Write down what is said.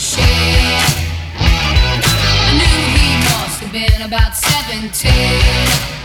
shit. I knew he must have been about 17.